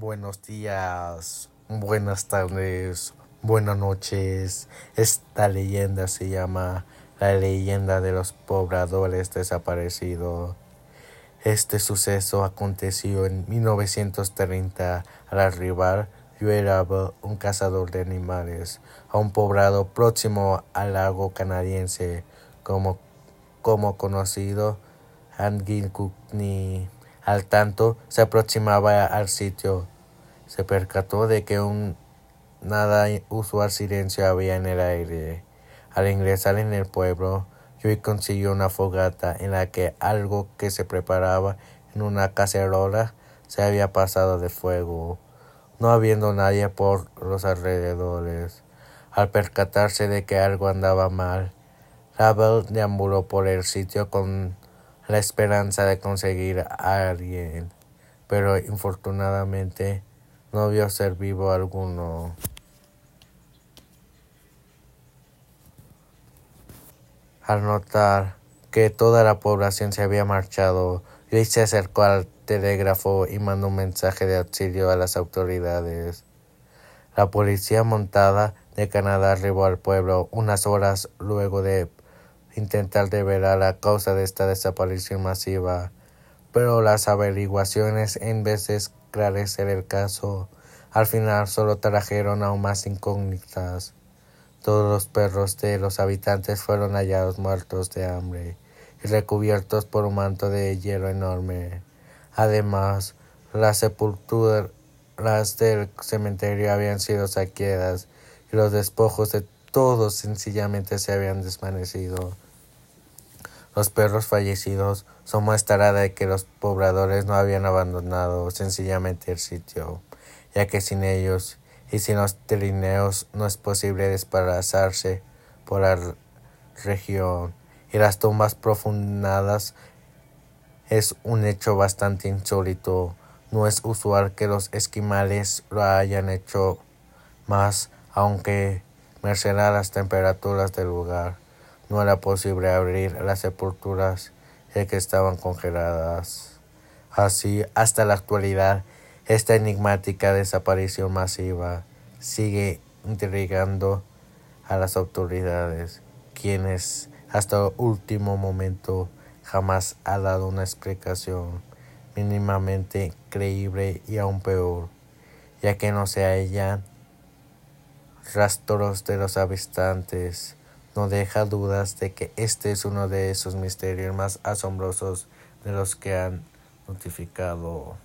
Buenos días, buenas tardes, buenas noches. Esta leyenda se llama la leyenda de los pobladores desaparecidos. Este suceso aconteció en 1930 al arribar yo era un cazador de animales a un poblado próximo al lago canadiense como, como conocido Angilkukni. Al tanto se aproximaba al sitio, se percató de que un nada usual silencio había en el aire. Al ingresar en el pueblo, Yui consiguió una fogata en la que algo que se preparaba en una cacerola se había pasado de fuego, no habiendo nadie por los alrededores. Al percatarse de que algo andaba mal, Rabel deambuló por el sitio con la esperanza de conseguir a alguien, pero infortunadamente no vio ser vivo alguno. Al notar que toda la población se había marchado, Luis se acercó al telégrafo y mandó un mensaje de auxilio a las autoridades. La policía montada de Canadá arribó al pueblo unas horas luego de intentar develar la causa de esta desaparición masiva, pero las averiguaciones, en vez de esclarecer el caso, al final solo trajeron aún más incógnitas. Todos los perros de los habitantes fueron hallados muertos de hambre y recubiertos por un manto de hielo enorme. Además, las sepulturas del cementerio habían sido saqueadas y los despojos de todos sencillamente se habían desvanecido. Los perros fallecidos son muestra de que los pobladores no habían abandonado sencillamente el sitio, ya que sin ellos y sin los trineos no es posible desplazarse por la región y las tumbas profundadas es un hecho bastante insólito. No es usual que los esquimales lo hayan hecho más, aunque merced a las temperaturas del lugar no era posible abrir las sepulturas ya que estaban congeladas. Así, hasta la actualidad, esta enigmática desaparición masiva sigue intrigando a las autoridades, quienes hasta el último momento jamás ha dado una explicación mínimamente creíble y aún peor, ya que no se hallan rastros de los habitantes no deja dudas de que este es uno de esos misterios más asombrosos de los que han notificado.